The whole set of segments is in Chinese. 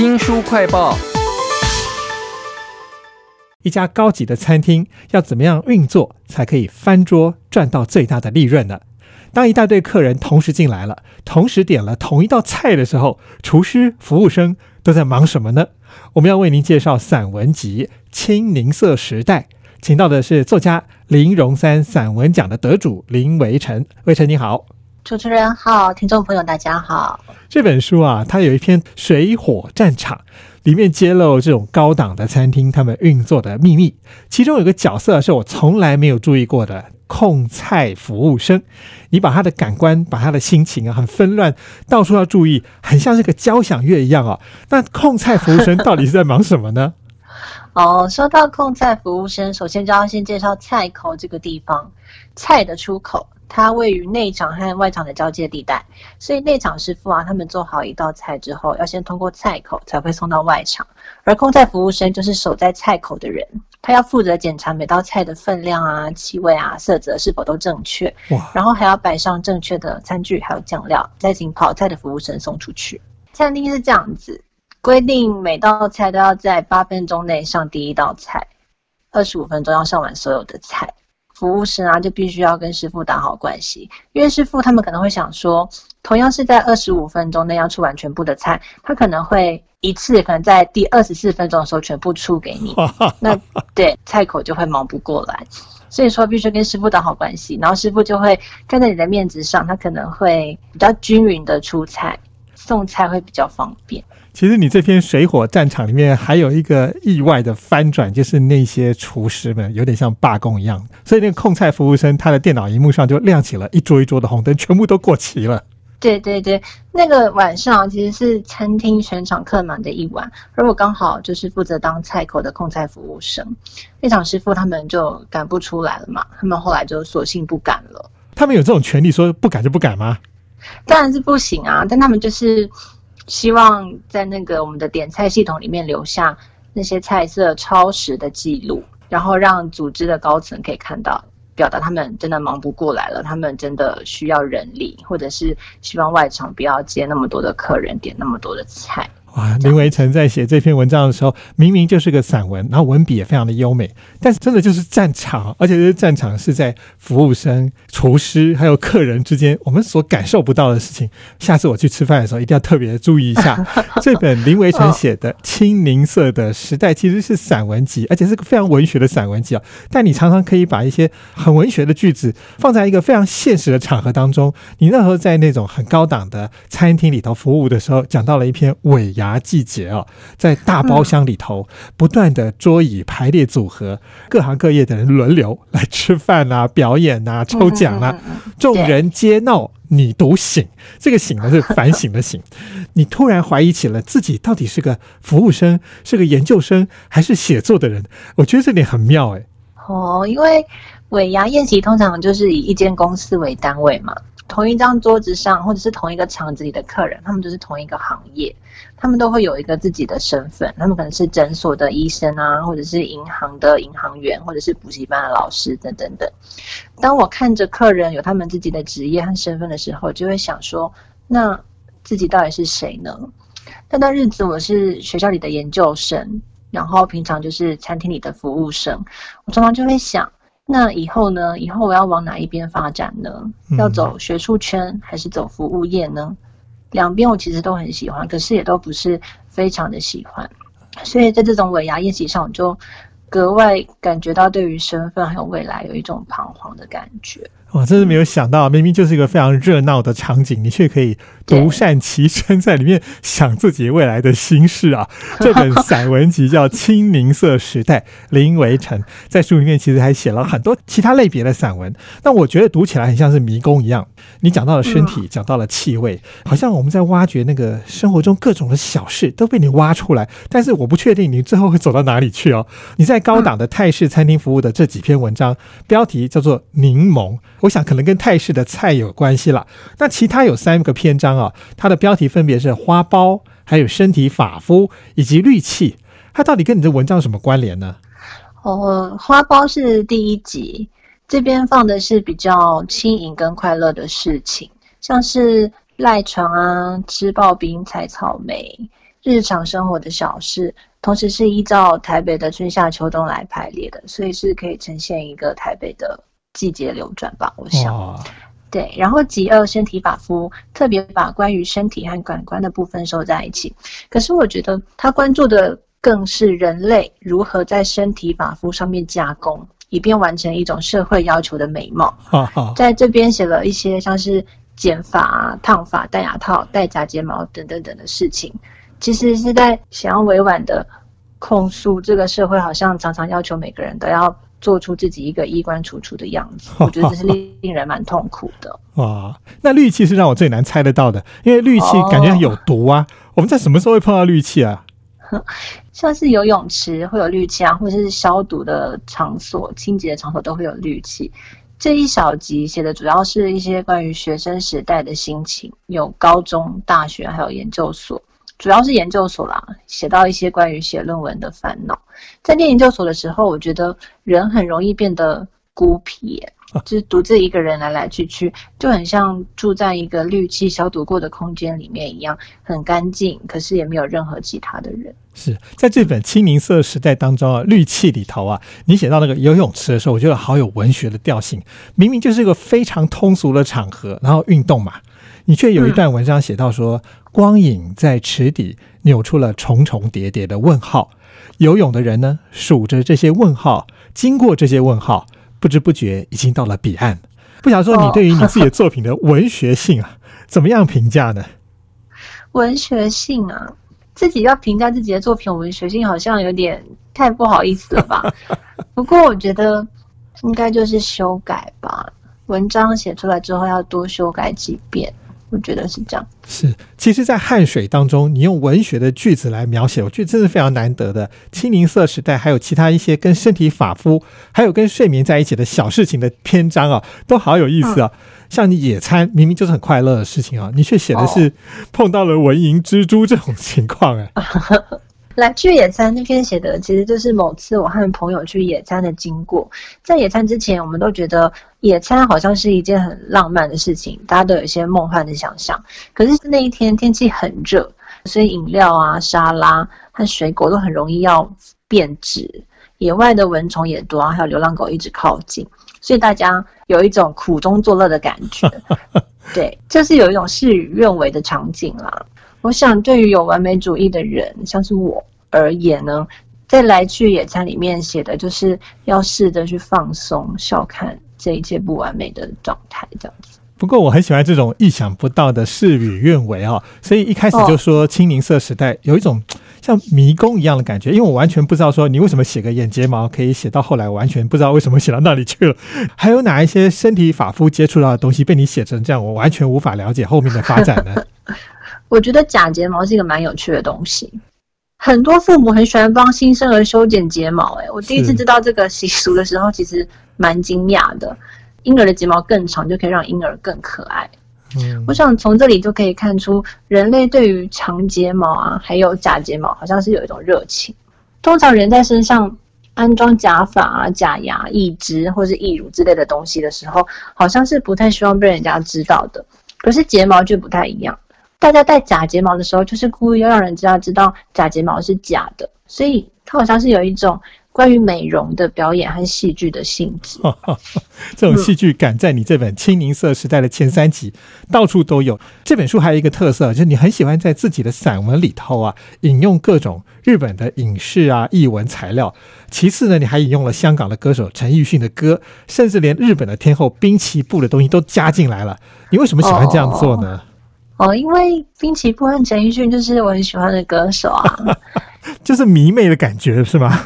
新书快报：一家高级的餐厅要怎么样运作才可以翻桌赚到最大的利润呢？当一大堆客人同时进来了，同时点了同一道菜的时候，厨师、服务生都在忙什么呢？我们要为您介绍散文集《青柠色时代》，请到的是作家林荣三散文奖的得主林维成。维成你好。主持人好，听众朋友大家好。这本书啊，它有一篇《水火战场》，里面揭露这种高档的餐厅他们运作的秘密。其中有个角色是我从来没有注意过的控菜服务生。你把他的感官，把他的心情啊，很纷乱，到处要注意，很像这个交响乐一样哦。那控菜服务生到底是在忙什么呢？哦，说到控菜服务生，首先就要先介绍菜口这个地方，菜的出口。它位于内场和外场的交界地带，所以内场师傅啊，他们做好一道菜之后，要先通过菜口才会送到外场。而控菜服务生就是守在菜口的人，他要负责检查每道菜的分量啊、气味啊、色泽是否都正确，然后还要摆上正确的餐具还有酱料，再请跑菜的服务生送出去。餐厅是这样子，规定每道菜都要在八分钟内上第一道菜，二十五分钟要上完所有的菜。服务生啊，就必须要跟师傅打好关系，因为师傅他们可能会想说，同样是在二十五分钟内要出完全部的菜，他可能会一次可能在第二十四分钟的时候全部出给你，那对菜口就会忙不过来，所以说必须跟师傅打好关系，然后师傅就会看在你的面子上，他可能会比较均匀的出菜，送菜会比较方便。其实你这篇水火战场里面还有一个意外的翻转，就是那些厨师们有点像罢工一样，所以那个控菜服务生他的电脑荧幕上就亮起了一桌一桌的红灯，全部都过期了。对对对，那个晚上其实是餐厅全场客满的一晚，而我刚好就是负责当菜口的控菜服务生，那场师傅他们就赶不出来了嘛，他们后来就索性不赶了。他们有这种权利说不赶就不赶吗？当然是不行啊，但他们就是。希望在那个我们的点菜系统里面留下那些菜色超时的记录，然后让组织的高层可以看到，表达他们真的忙不过来了，他们真的需要人力，或者是希望外场不要接那么多的客人，点那么多的菜。哇，林维成在写这篇文章的时候，明明就是个散文，然后文笔也非常的优美，但是真的就是战场，而且这战场是在服务生、厨师还有客人之间，我们所感受不到的事情。下次我去吃饭的时候，一定要特别注意一下。这本林维成写的《青柠色的时代》其实是散文集，而且是个非常文学的散文集啊。但你常常可以把一些很文学的句子放在一个非常现实的场合当中。你那时候在那种很高档的餐厅里头服务的时候，讲到了一篇尾。牙季节啊，在大包厢里头不断的桌椅排列组合，各行各业的人轮流来吃饭啊、表演啊、抽奖啊，众人皆闹，你独醒。这个醒呢是反省的醒。你突然怀疑起了自己到底是个服务生、是个研究生还是写作的人？我觉得这点很妙哎。哦，因为尾牙宴席通常就是以一间公司为单位嘛。同一张桌子上，或者是同一个场子里的客人，他们都是同一个行业，他们都会有一个自己的身份。他们可能是诊所的医生啊，或者是银行的银行员，或者是补习班的老师等等等。当我看着客人有他们自己的职业和身份的时候，就会想说：那自己到底是谁呢？那段日子我是学校里的研究生，然后平常就是餐厅里的服务生。我常常就会想。那以后呢？以后我要往哪一边发展呢？要走学术圈还是走服务业呢？两边我其实都很喜欢，可是也都不是非常的喜欢。所以在这种尾牙宴席上，我就格外感觉到对于身份还有未来有一种彷徨的感觉。我真是没有想到，明明就是一个非常热闹的场景，你却可以独善其身，在里面想自己未来的心事啊！这本 散文集叫《青柠色时代》，林维成在书里面其实还写了很多其他类别的散文。那我觉得读起来很像是迷宫一样，你讲到了身体，讲到了气味，好像我们在挖掘那个生活中各种的小事都被你挖出来。但是我不确定你最后会走到哪里去哦。你在高档的泰式餐厅服务的这几篇文章，标题叫做《柠檬》。我想可能跟泰式的菜有关系了。那其他有三个篇章啊，它的标题分别是花苞、还有身体发肤以及氯气。它到底跟你的文章有什么关联呢？哦，花苞是第一集，这边放的是比较轻盈跟快乐的事情，像是赖床啊、吃刨冰、采草莓，日常生活的小事，同时是依照台北的春夏秋冬来排列的，所以是可以呈现一个台北的季节流转吧。我想，哇，对。然后极恶身体法夫特别把关于身体和感官的部分收在一起，可是我觉得他关注的更是人类如何在身体法夫上面加工，以便完成一种社会要求的美貌。在这边写了一些像是剪发、啊、烫发、戴牙套、戴假睫毛等等等的事情，其实是在想要委婉的控诉这个社会好像常常要求每个人都要做出自己一个衣冠楚楚的样子，我觉得这是令令人蛮痛苦的。哇，那氯气是让我最难猜得到的，因为氯气哦感觉有毒啊。我们在什么时候会碰到氯气啊？像是游泳池会有氯气啊，或者是消毒的场所、清洁的场所都会有氯气。这一小集写的主要是一些关于学生时代的心情，有高中、大学还有研究所，主要是研究所啦，写到一些关于写论文的烦恼。在念研究所的时候，我觉得人很容易变得孤僻，就是独自一个人来来去去，就很像住在一个氯气消毒过的空间里面一样，很干净，可是也没有任何其他的人。是在这本清明色时代当中啊，氯气里头啊，你写到那个游泳池的时候，我觉得好有文学的调性。明明就是一个非常通俗的场合，然后运动嘛，你却有一段文章写到说，光影在池底扭出了重重叠叠的问号。游泳的人呢，数着这些问号，经过这些问号，不知不觉已经到了彼岸。不想说你对于你自己的作品的文学性啊，怎么样评价呢？文学性啊，自己要评价自己的作品文学性，好像有点太不好意思了吧？不过我觉得应该就是修改吧，文章写出来之后要多修改几遍，我觉得是这样。是，其实，在汗水当中，你用文学的句子来描写，我觉得真是非常难得的。清明色时代，还有其他一些跟身体发肤，还有跟睡眠在一起的小事情的篇章啊，都好有意思啊。像你野餐，明明就是很快乐的事情啊，你却写的是碰到了蚊蝇、蜘蛛这种情况、哎，来去野餐那篇写的，其实就是某次我和朋友去野餐的经过。在野餐之前，我们都觉得野餐好像是一件很浪漫的事情，大家都有一些梦幻的想象。可是那一天天气很热，所以饮料啊、沙拉和水果都很容易要变质。野外的蚊虫也多啊，还有流浪狗一直靠近，所以大家有一种苦中作乐的感觉。对，就是有一种事与愿违的场景啦。我想，对于有完美主义的人，像是我而言呢，在来去野餐里面写的就是要试着去放松，笑看这一切不完美的状态，这样子。不过我很喜欢这种意想不到的事与愿违啊，所以一开始就说清明色时代有一种像迷宫一样的感觉，因为我完全不知道说你为什么写个眼睫毛可以写到后来，完全不知道为什么写到那里去了。还有哪一些身体发肤接触到的东西被你写成这样，我完全无法了解后面的发展呢？我觉得假睫毛是一个蛮有趣的东西，很多父母很喜欢帮新生儿修剪睫毛、欸。我第一次知道这个习俗的时候，其实蛮惊讶的。婴儿的睫毛更长，就可以让婴儿更可爱。嗯我想从这里就可以看出，人类对于长睫毛啊，还有假睫毛，好像是有一种热情。通常人在身上安装假发啊、假牙、义肢或是义乳之类的东西的时候，好像是不太希望被人家知道的。可是睫毛就不太一样，大家戴假睫毛的时候，就是故意要让人知道知道假睫毛是假的，所以它好像是有一种关于美容的表演和戏剧的性质。这种戏剧感在你这本《清明色时代》的前三集到处都有。这本书还有一个特色，就是你很喜欢在自己的散文里头啊，引用各种日本的影视啊、译文材料。其次呢，你还引用了香港的歌手陈奕迅的歌，甚至连日本的天后滨崎步的东西都加进来了。你为什么喜欢这样做呢？哦，因为滨崎步和陈奕迅就是我很喜欢的歌手啊。就是迷妹的感觉是吗？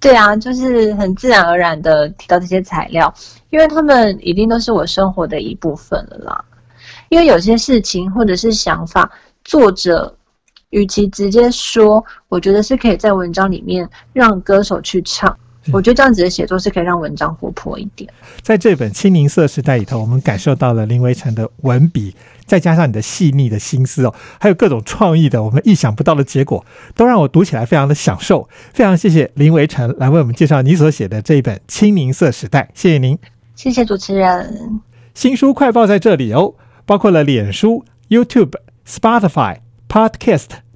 对啊，就是很自然而然的提到这些材料，因为他们一定都是我生活的一部分了啦。因为有些事情或者是想法，作者与其直接说，我觉得是可以在文章里面让歌手去唱。我觉得这样子的写作是可以让文章活泼一点。在这本《青柠色时代》里头，我们感受到了林维成的文笔，再加上你的细腻的心思哦，还有各种创意的我们意想不到的结果，都让我读起来非常的享受。非常谢谢林维成来为我们介绍你所写的这一本《青柠色时代》，谢谢您。谢谢主持人。新书快报在这里哦，包括了脸书、YouTube、Spotify、Podcast